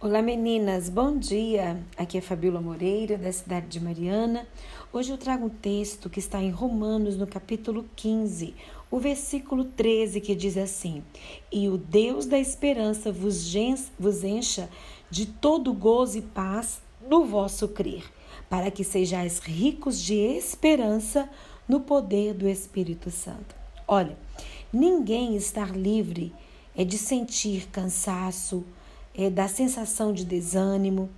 Olá meninas, bom dia! Aqui é Fabíola Moreira, da cidade de Mariana. Hoje eu trago um texto que está em Romanos, no capítulo 15, o versículo 13, que diz assim: E o Deus da esperança vos, encha de todo gozo e paz no vosso crer, para que sejais ricos de esperança no poder do Espírito Santo. Olha, ninguém está livre é de sentir cansaço, é, da sensação de desânimo,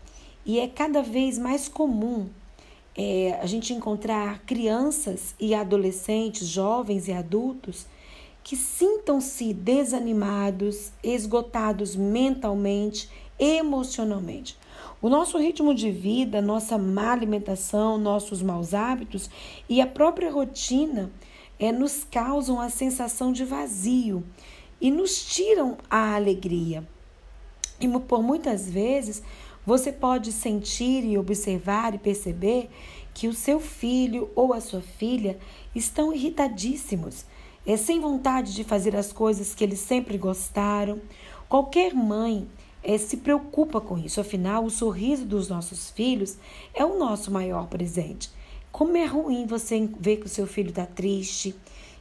e é cada vez mais comum é, a gente encontrar crianças e adolescentes, jovens e adultos que sintam-se desanimados, esgotados mentalmente, emocionalmente. O nosso ritmo de vida, nossa má alimentação, nossos maus hábitos e a própria rotina é, nos causam a sensação de vazio e nos tiram a alegria. E por muitas vezes você pode sentir e observar e perceber que o seu filho ou a sua filha estão irritadíssimos, é sem vontade de fazer as coisas que eles sempre gostaram. Qualquer mãe é, se preocupa com isso, afinal, o sorriso dos nossos filhos é o nosso maior presente. Como é ruim você ver que o seu filho está triste,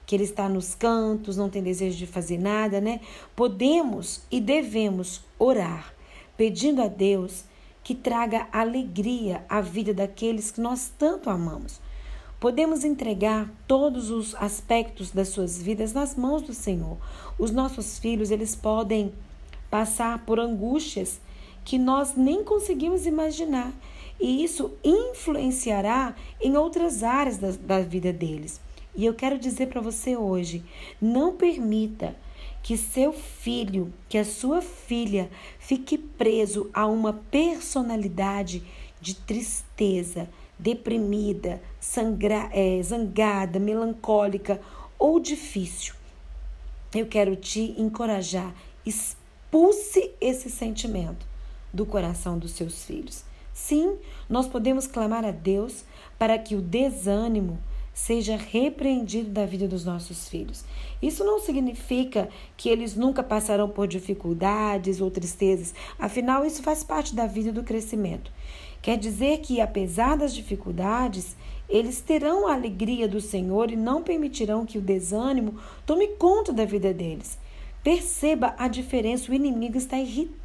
que ele está nos cantos, não tem desejo de fazer nada, né? Podemos e devemos orar, pedindo a Deus que traga alegria à vida daqueles que nós tanto amamos. Podemos entregar todos os aspectos das suas vidas nas mãos do Senhor. Os nossos filhos, eles podem passar por angústias que nós nem conseguimos imaginar, e isso influenciará em outras áreas da, da vida deles. E eu quero dizer para você hoje: não permita que seu filho, que a sua filha fique preso a uma personalidade de tristeza, deprimida, sangra, é, zangada, melancólica ou difícil. Eu quero te encorajar, expulse esse sentimento do coração dos seus filhos. Sim, nós podemos clamar a Deus para que o desânimo seja repreendido da vida dos nossos filhos. Isso não significa que eles nunca passarão por dificuldades ou tristezas, afinal, isso faz parte da vida do crescimento. Quer dizer que, apesar das dificuldades, eles terão a alegria do Senhor e não permitirão que o desânimo tome conta da vida deles. Perceba a diferença: o inimigo está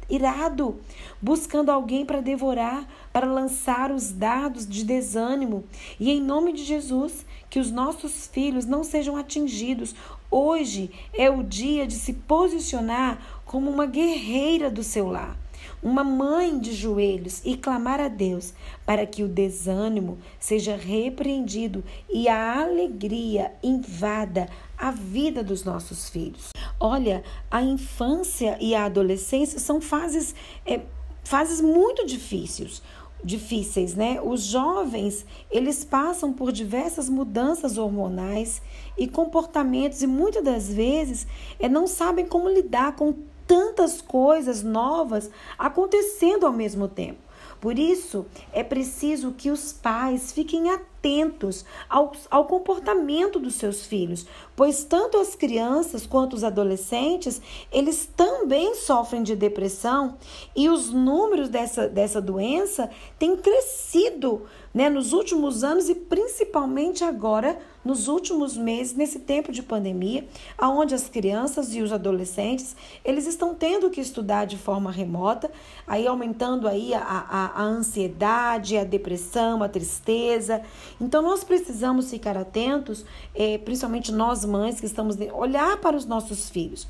irado, buscando alguém para devorar, para lançar os dardos de desânimo. E em nome de Jesus, que os nossos filhos não sejam atingidos. Hoje é o dia de se posicionar como uma guerreira do seu lar uma mãe de joelhos e clamar a Deus para que o desânimo seja repreendido e a alegria invada a vida dos nossos filhos. Olha, a infância e a adolescência são fases, é, fases muito difíceis difíceis, né? Os jovens, eles passam por diversas mudanças hormonais e comportamentos e muitas das vezes é, não sabem como lidar com tantas coisas novas acontecendo ao mesmo tempo. Por isso, é preciso que os pais fiquem atentos ao, ao comportamento dos seus filhos, pois tanto as crianças quanto os adolescentes, eles também sofrem de depressão e os números dessa, dessa doença têm crescido né, nos últimos anos e principalmente agora nos últimos meses, nesse tempo de pandemia, aonde as crianças e os adolescentes, eles estão tendo que estudar de forma remota, aí aumentando aí a, a, a ansiedade, a depressão, a tristeza. Então nós precisamos ficar atentos, é, principalmente nós mães que estamos olhar para os nossos filhos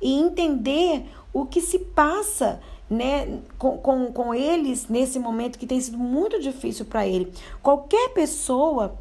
e entender o que se passa né, com, com, com eles nesse momento que tem sido muito difícil para ele. Qualquer pessoa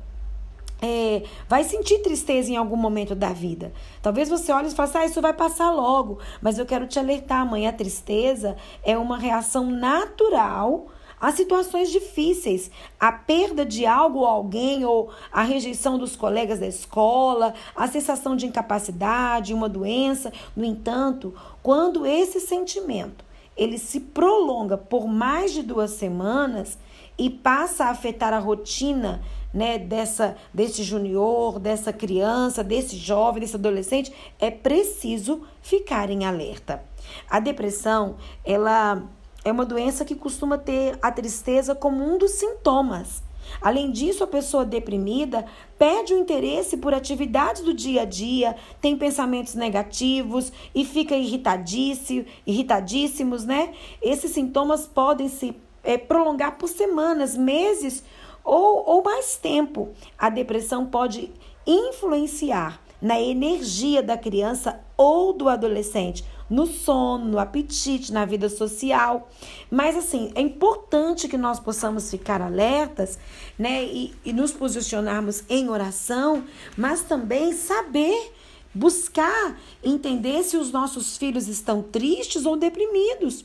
é, vai sentir tristeza em algum momento da vida. Talvez você olhe e fale assim, ah, isso vai passar logo. Mas eu quero te alertar, mãe, a tristeza é uma reação natural a situações difíceis, a perda de algo ou alguém, ou a rejeição dos colegas da escola, a sensação de incapacidade, uma doença. No entanto, quando esse sentimento ele se prolonga por mais de duas semanas e passa a afetar a rotina né, dessa desse junior, dessa criança, desse jovem, desse adolescente, é preciso ficar em alerta. A depressão, ela é uma doença que costuma ter a tristeza como um dos sintomas. Além disso, a pessoa deprimida perde o interesse por atividades do dia a dia, tem pensamentos negativos e fica irritadíssimo, irritadíssimos, né? Esses sintomas podem se é, prolongar por semanas, meses ou, ou mais tempo. A depressão pode influenciar na energia da criança ou do adolescente, no sono, no apetite, na vida social. Mas assim, é importante que nós possamos ficar alertas, né, e, e nos posicionarmos em oração, mas também saber buscar entender se os nossos filhos estão tristes ou deprimidos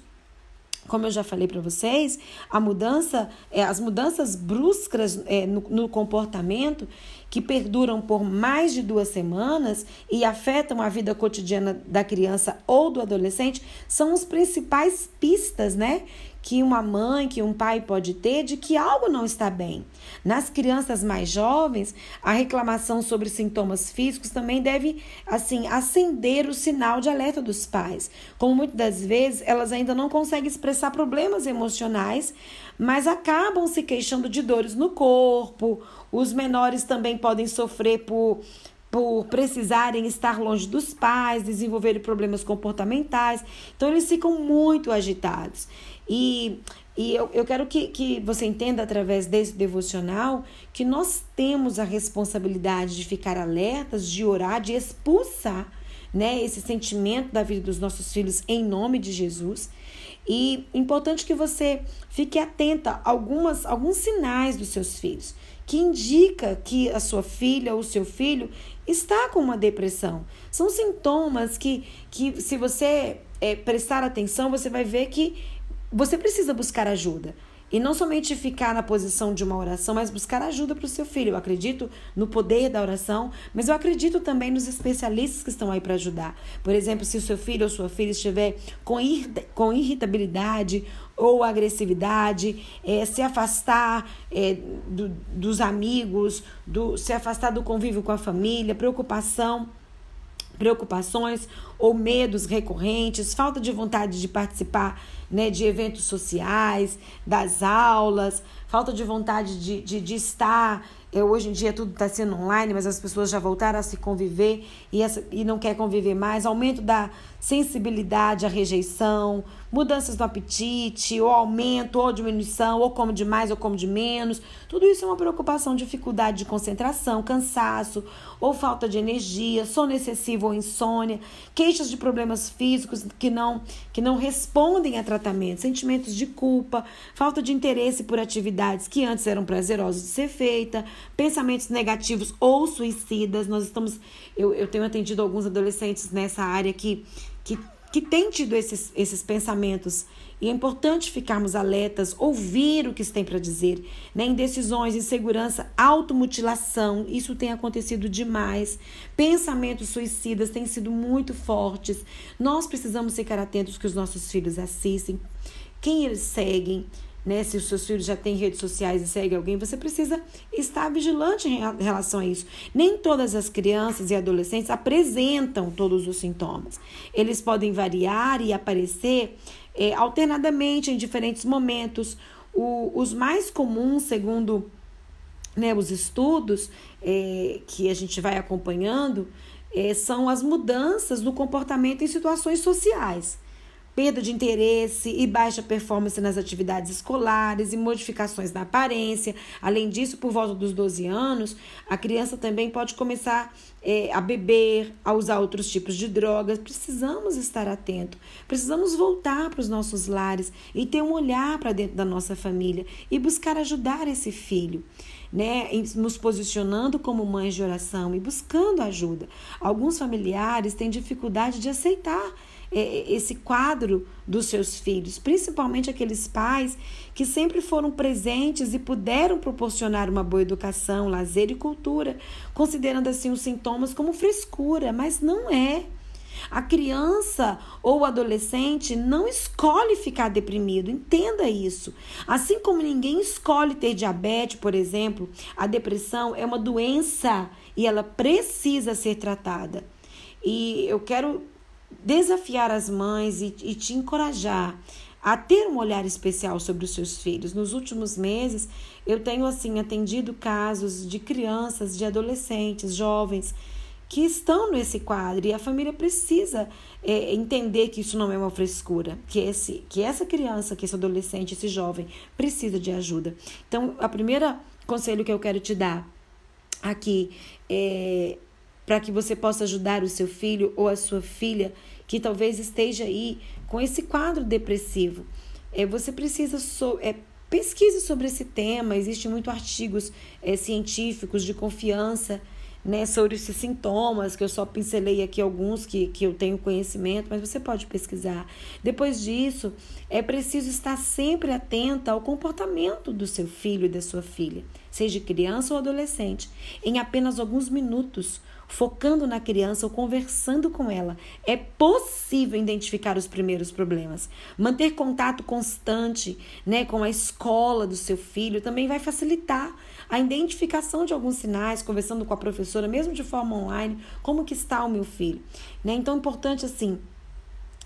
como eu já falei para vocês, a mudança, é, as mudanças bruscas é, no, no, comportamento que perduram por mais de duas semanas e afetam a vida cotidiana da criança ou do adolescente são os principais pistas, né? Que uma mãe, que um pai pode ter de que algo não está bem. Nas crianças mais jovens, a reclamação sobre sintomas físicos também deve, assim, acender o sinal de alerta dos pais. Como muitas das vezes elas ainda não conseguem expressar problemas emocionais, mas acabam se queixando de dores no corpo. Os menores também podem sofrer por por precisarem estar longe dos pais, desenvolverem problemas comportamentais. Então, eles ficam muito agitados. E, e eu, eu quero que, que você entenda através desse devocional que nós temos a responsabilidade de ficar alertas, de orar, de expulsar né, esse sentimento da vida dos nossos filhos em nome de Jesus. E importante que você fique atenta a algumas, alguns sinais dos seus filhos que indica que a sua filha ou seu filho está com uma depressão. São sintomas que, que se você é, prestar atenção, você vai ver que você precisa buscar ajuda. E não somente ficar na posição de uma oração, mas buscar ajuda para o seu filho. Eu acredito no poder da oração, mas eu acredito também nos especialistas que estão aí para ajudar. Por exemplo, se o seu filho ou sua filha estiver com, com irritabilidade ou agressividade, é, se afastar é, do, dos amigos, do, se afastar do convívio com a família, preocupação preocupações ou medos recorrentes, falta de vontade de participar né, de eventos sociais, das aulas, falta de vontade de, de, de estar. É, hoje em dia tudo está sendo online, mas as pessoas já voltaram a se conviver e, essa, e não quer conviver mais. Aumento da sensibilidade à rejeição, mudanças no apetite, ou aumento, ou diminuição, ou como de mais ou como de menos. Tudo isso é uma preocupação, dificuldade de concentração, cansaço, ou falta de energia, sono excessivo ou insônia, queixas de problemas físicos que não, que não respondem a tratamento, sentimentos de culpa, falta de interesse por atividades que antes eram prazerosas de ser feita, pensamentos negativos ou suicidas. Nós estamos, eu, eu tenho atendido alguns adolescentes nessa área que que, que tem tido esses, esses pensamentos. E é importante ficarmos alertas, ouvir o que tem para dizer. Né? Indecisões, insegurança, automutilação, isso tem acontecido demais. Pensamentos suicidas têm sido muito fortes. Nós precisamos ficar atentos que os nossos filhos assistem, quem eles seguem, né? Se os seus filhos já têm redes sociais e segue alguém, você precisa estar vigilante em relação a isso. Nem todas as crianças e adolescentes apresentam todos os sintomas. Eles podem variar e aparecer é, alternadamente em diferentes momentos. O, os mais comuns, segundo né, os estudos é, que a gente vai acompanhando, é, são as mudanças no comportamento em situações sociais perda de interesse e baixa performance nas atividades escolares e modificações na aparência. Além disso, por volta dos 12 anos, a criança também pode começar é, a beber, a usar outros tipos de drogas. Precisamos estar atento, precisamos voltar para os nossos lares e ter um olhar para dentro da nossa família e buscar ajudar esse filho. Né, nos posicionando como mães de oração e buscando ajuda. Alguns familiares têm dificuldade de aceitar é, esse quadro dos seus filhos, principalmente aqueles pais que sempre foram presentes e puderam proporcionar uma boa educação, lazer e cultura, considerando assim os sintomas como frescura, mas não é. A criança ou o adolescente não escolhe ficar deprimido, entenda isso. Assim como ninguém escolhe ter diabetes, por exemplo, a depressão é uma doença e ela precisa ser tratada. E eu quero desafiar as mães e, e te encorajar a ter um olhar especial sobre os seus filhos. Nos últimos meses, eu tenho assim atendido casos de crianças, de adolescentes, jovens que estão nesse quadro e a família precisa é, entender que isso não é uma frescura, que esse, que essa criança, que esse adolescente, esse jovem precisa de ajuda. Então, a primeira conselho que eu quero te dar aqui é para que você possa ajudar o seu filho ou a sua filha que talvez esteja aí com esse quadro depressivo. É, você precisa so, é, pesquise sobre esse tema. Existem muitos artigos é, científicos de confiança né, sobre esses sintomas, que eu só pincelei aqui alguns que, que eu tenho conhecimento, mas você pode pesquisar. Depois disso, é preciso estar sempre atenta ao comportamento do seu filho e da sua filha, seja criança ou adolescente, em apenas alguns minutos focando na criança ou conversando com ela, é possível identificar os primeiros problemas. Manter contato constante né, com a escola do seu filho também vai facilitar a identificação de alguns sinais, conversando com a professora, mesmo de forma online, como que está o meu filho. Né? Então, é importante assim,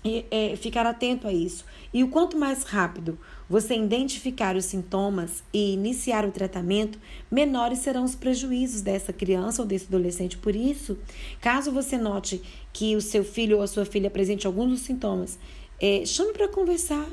é, ficar atento a isso. E o quanto mais rápido você identificar os sintomas e iniciar o tratamento, menores serão os prejuízos dessa criança ou desse adolescente. Por isso, caso você note que o seu filho ou a sua filha apresente alguns dos sintomas, é, chame para conversar.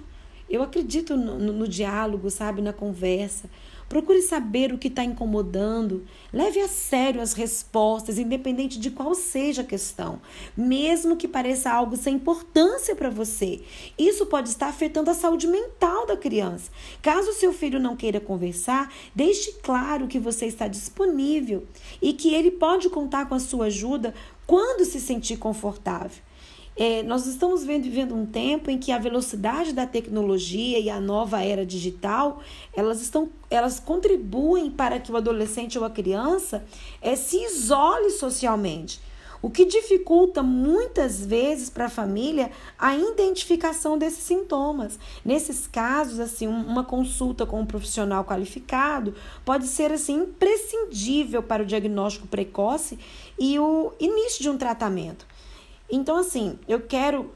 Eu acredito no, no, no diálogo, sabe, na conversa. Procure saber o que está incomodando. Leve a sério as respostas, independente de qual seja a questão, mesmo que pareça algo sem importância para você. Isso pode estar afetando a saúde mental da criança. Caso seu filho não queira conversar, deixe claro que você está disponível e que ele pode contar com a sua ajuda quando se sentir confortável. É, nós estamos vendo, vivendo um tempo em que a velocidade da tecnologia e a nova era digital, elas estão, elas contribuem para que o adolescente ou a criança é, se isole socialmente. O que dificulta muitas vezes para a família a identificação desses sintomas. Nesses casos, assim, uma consulta com um profissional qualificado pode ser assim imprescindível para o diagnóstico precoce e o início de um tratamento. Então, assim, eu quero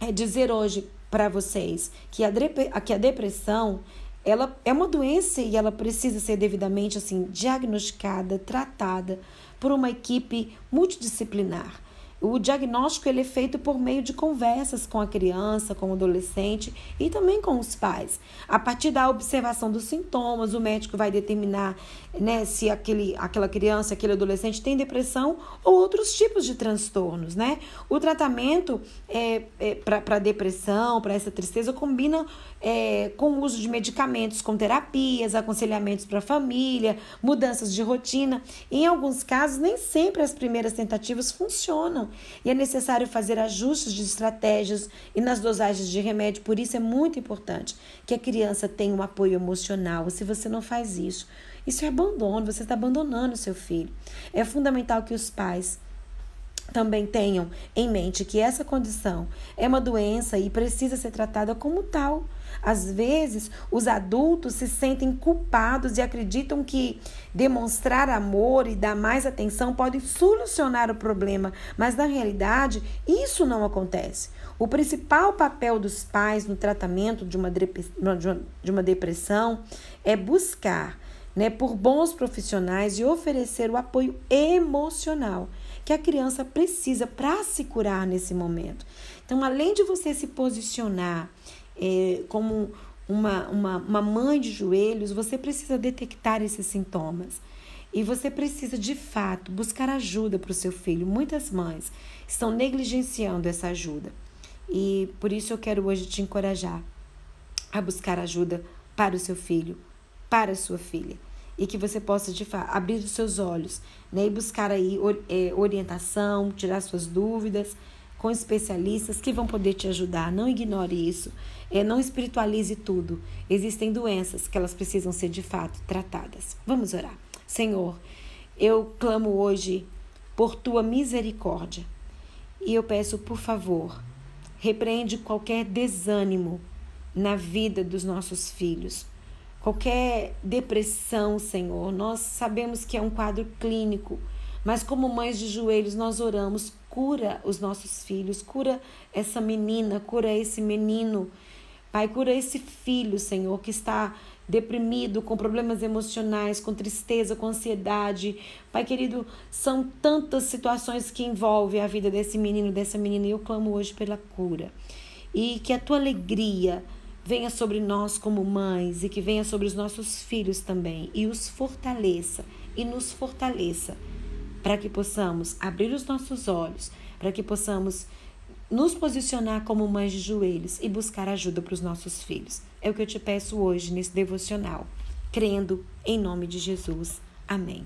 é, dizer hoje para vocês que a, que a depressão ela é uma doença e ela precisa ser devidamente assim diagnosticada, tratada por uma equipe multidisciplinar. O diagnóstico ele é feito por meio de conversas com a criança, com o adolescente e também com os pais. A partir da observação dos sintomas, o médico vai determinar né, se aquele, aquela criança, aquele adolescente tem depressão ou outros tipos de transtornos. Né? O tratamento é, é para depressão, para essa tristeza, combina é, com o uso de medicamentos, com terapias, aconselhamentos para a família, mudanças de rotina. Em alguns casos, nem sempre as primeiras tentativas funcionam e é necessário fazer ajustes de estratégias e nas dosagens de remédio. Por isso é muito importante que a criança tenha um apoio emocional. Se você não faz isso, isso é abandono, você está abandonando o seu filho. É fundamental que os pais também tenham em mente que essa condição é uma doença e precisa ser tratada como tal. Às vezes, os adultos se sentem culpados e acreditam que demonstrar amor e dar mais atenção pode solucionar o problema, mas na realidade, isso não acontece. O principal papel dos pais no tratamento de uma, de uma depressão é buscar né, por bons profissionais e oferecer o apoio emocional que a criança precisa para se curar nesse momento. Então, além de você se posicionar é, como uma, uma, uma mãe de joelhos, você precisa detectar esses sintomas. E você precisa, de fato, buscar ajuda para o seu filho. Muitas mães estão negligenciando essa ajuda. E por isso eu quero hoje te encorajar a buscar ajuda para o seu filho, para a sua filha. E que você possa, de fato, abrir os seus olhos né, e buscar aí é, orientação, tirar suas dúvidas com especialistas que vão poder te ajudar. Não ignore isso. É, não espiritualize tudo. Existem doenças que elas precisam ser de fato tratadas. Vamos orar. Senhor, eu clamo hoje por tua misericórdia e eu peço, por favor, repreende qualquer desânimo na vida dos nossos filhos. Qualquer depressão, Senhor, nós sabemos que é um quadro clínico, mas como mães de joelhos nós oramos cura os nossos filhos, cura essa menina, cura esse menino, Pai, cura esse filho, Senhor, que está deprimido, com problemas emocionais, com tristeza, com ansiedade. Pai querido, são tantas situações que envolvem a vida desse menino, dessa menina, e eu clamo hoje pela cura. E que a tua alegria venha sobre nós como mães e que venha sobre os nossos filhos também e os fortaleça e nos fortaleça para que possamos abrir os nossos olhos, para que possamos nos posicionar como mães de joelhos e buscar ajuda para os nossos filhos. É o que eu te peço hoje nesse devocional, crendo em nome de Jesus. Amém.